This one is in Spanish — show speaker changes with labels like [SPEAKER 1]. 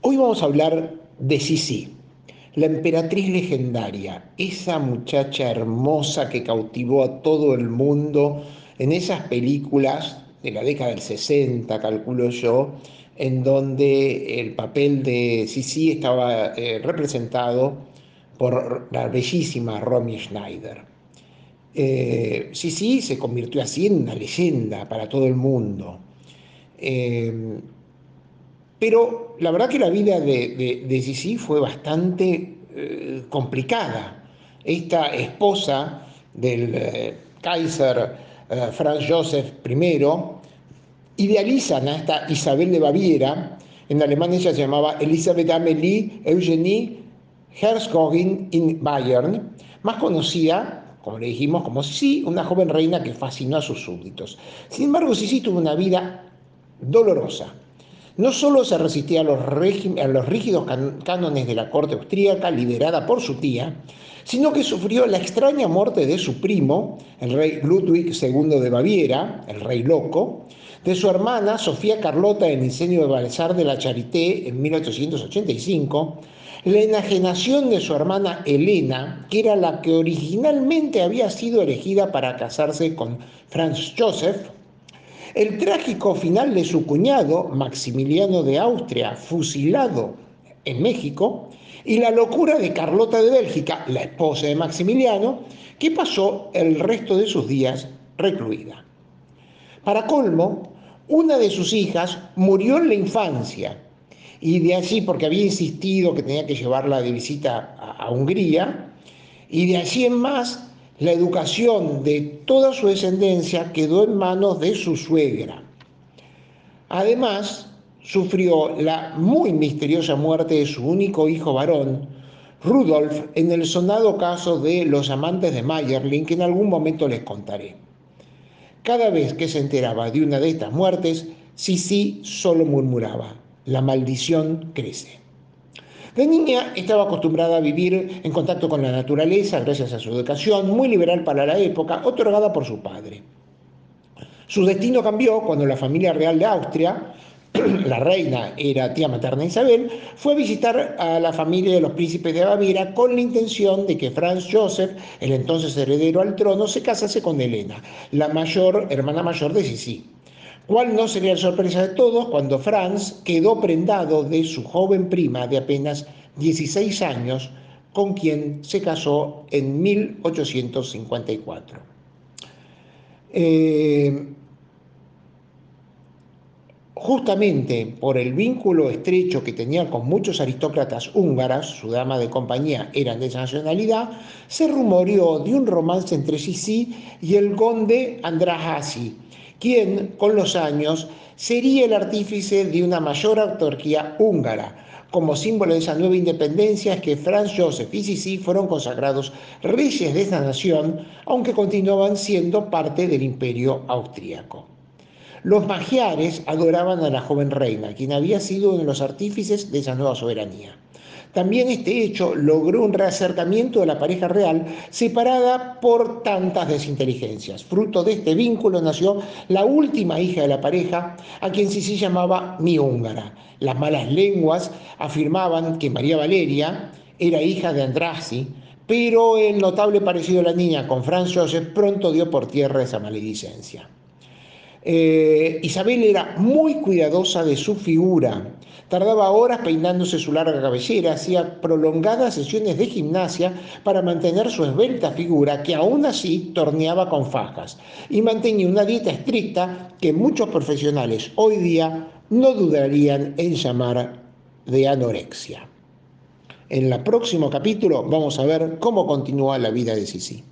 [SPEAKER 1] Hoy vamos a hablar de Sisi, la emperatriz legendaria, esa muchacha hermosa que cautivó a todo el mundo en esas películas de la década del 60, calculo yo, en donde el papel de Sisi estaba eh, representado por la bellísima Romy Schneider. Eh, se convirtió así en una leyenda para todo el mundo. Eh, pero la verdad que la vida de, de, Sisi fue bastante eh, complicada. Esta esposa del eh, Kaiser eh, Franz Joseph I idealizan a esta Isabel de Baviera. En alemán ella se llamaba Elisabeth Amelie Eugenie Herzogin in Bayern, más conocida como le dijimos, como Sisi, una joven reina que fascinó a sus súbditos. Sin embargo, Sisi tuvo una vida dolorosa. No solo se resistía a los, rígidos cánones de la corte austríaca liderada por su tía, sino que sufrió la extraña muerte de su primo, el rey Ludwig II de Baviera, el rey loco, de su hermana Sofía Carlota en el incendio de Balsar de la Charité en 1885, la enajenación de su hermana Elena, que era la que originalmente había sido elegida para casarse con Franz Joseph, el trágico final de su cuñado, Maximiliano de Austria, fusilado en México, y la locura de Carlota de Bélgica, la esposa de Maximiliano, que pasó el resto de sus días recluida. Para colmo, una de sus hijas murió en la infancia, y de allí, porque había insistido que tenía que llevarla de visita a, Hungría, y de allí en más la educación de toda su descendencia quedó en manos de su suegra. Además, sufrió la muy misteriosa muerte de su único hijo varón, Rudolf, en el sonado caso de los amantes de Mayerling, que en algún momento les contaré. Cada vez que se enteraba de una de estas muertes, Sisi solo murmuraba, la maldición crece. De niña estaba acostumbrada a vivir en contacto con la naturaleza gracias a su educación, muy liberal para la época, otorgada por su padre. Su destino cambió cuando la familia real de Austria, la reina era tía materna Isabel, fue a visitar a la familia de los príncipes de Baviera con la intención de que Franz Joseph, el entonces heredero al trono, se casase con Elena, la mayor hermana mayor de Sisi. ¿Cuál no sería la sorpresa de todos cuando Franz quedó prendado de su joven prima de apenas 16 años, con quien se casó en 1854? Eh, justamente por el vínculo estrecho que tenía con muchos aristócratas húngaras, su dama de compañía eran de esa nacionalidad, se rumoreó de un romance entre Sisi y el conde Andrahasi, quien con los años sería el artífice de una mayor autarquía húngara. Como símbolo de esa nueva independencia es que Franz Joseph y Sisi fueron consagrados reyes de esa nación, aunque continuaban siendo parte del imperio austríaco. Los magiares adoraban a la joven reina, quien había sido uno de los artífices de esa nueva soberanía. También este hecho logró un reacercamiento de la pareja real separada por tantas desinteligencias. Fruto de este vínculo nació la última hija de la pareja, a quien sí se llamaba mi húngara. Las malas lenguas afirmaban que María Valeria era hija de Andrasi, pero el notable parecido de la niña con Franz Joseph pronto dio por tierra esa maledicencia. Eh, Isabel era muy cuidadosa de su figura. Tardaba horas peinándose su larga cabellera, hacía prolongadas sesiones de gimnasia para mantener su esbelta figura, que aún así torneaba con fajas, y mantenía una dieta estricta que muchos profesionales hoy día no dudarían en llamar de anorexia. En el próximo capítulo vamos a ver cómo continúa la vida de Sisi.